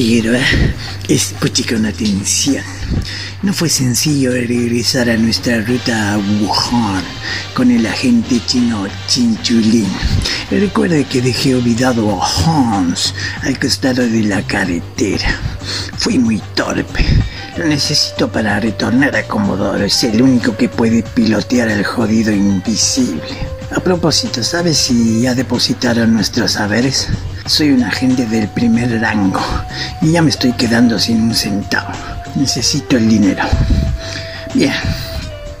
Figueroa, escuche con atención. No fue sencillo regresar a nuestra ruta a Wuhan con el agente chino Chinchulín. Recuerde que dejé olvidado a Hans al costado de la carretera. Fui muy torpe. Lo necesito para retornar a Comodoro. Es el único que puede pilotear al jodido invisible. A propósito, ¿sabes si ya depositaron nuestros saberes? Soy un agente del primer rango y ya me estoy quedando sin un centavo. Necesito el dinero. Bien.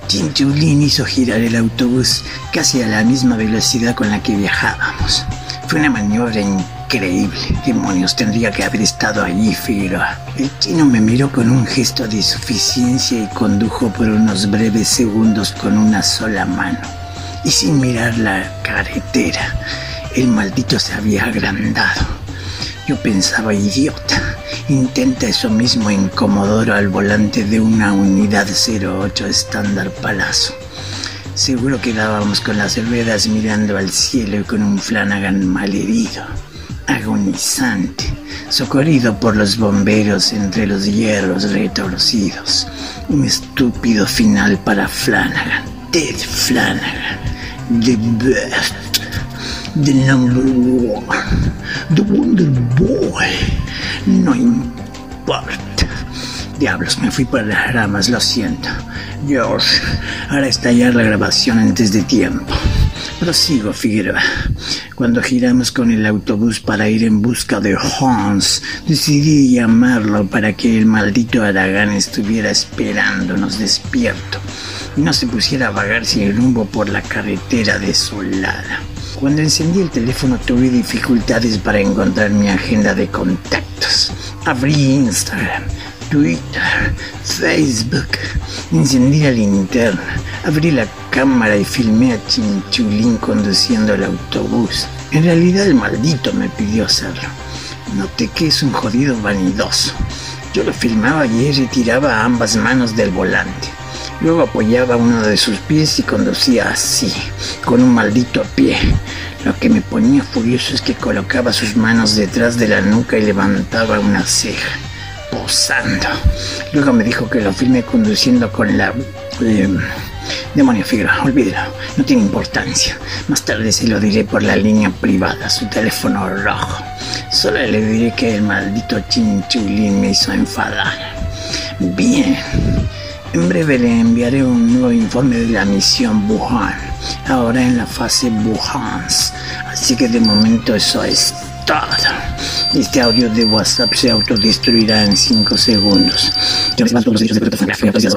Chinchulín hizo girar el autobús casi a la misma velocidad con la que viajábamos. Fue una maniobra increíble. Demonios, tendría que haber estado allí, Figueroa. El chino me miró con un gesto de suficiencia y condujo por unos breves segundos con una sola mano. Y sin mirar la carretera, el maldito se había agrandado. Yo pensaba, idiota, intenta eso mismo en Comodoro al volante de una unidad 08 estándar Palazo. Seguro quedábamos con las ruedas mirando al cielo y con un Flanagan malherido, agonizante, socorrido por los bomberos entre los hierros retorcidos. Un estúpido final para Flanagan, Ted Flanagan, the best the number one, the Wonder Boy. No importa. Diablos, me fui por las ramas, lo siento. George, hará estallar la grabación antes de tiempo. Prosigo, Figueroa. Cuando giramos con el autobús para ir en busca de Hans, decidí llamarlo para que el maldito Aragán estuviera esperándonos despierto y no se pusiera a vagar sin rumbo por la carretera desolada. Cuando encendí el teléfono tuve dificultades para encontrar mi agenda de contactos. Abrí Instagram, Twitter, Facebook, encendí la linterna, abrí la cámara y filmé a Chinchulín conduciendo el autobús. En realidad el maldito me pidió hacerlo. Noté que es un jodido vanidoso. Yo lo filmaba y él retiraba ambas manos del volante. Luego apoyaba uno de sus pies y conducía así, con un maldito pie. Lo que me ponía furioso es que colocaba sus manos detrás de la nuca y levantaba una ceja, posando. Luego me dijo que lo filmé conduciendo con la... Eh, demonio Figueroa, olvídelo, no tiene importancia. Más tarde se lo diré por la línea privada, su teléfono rojo. Solo le diré que el maldito chinchulín me hizo enfadar. Bien. En breve le enviaré un nuevo informe de la misión Wuhan, ahora en la fase Wuhan. Así que de momento eso es todo. Este audio de WhatsApp se autodestruirá en 5 segundos. Yo todos los derechos de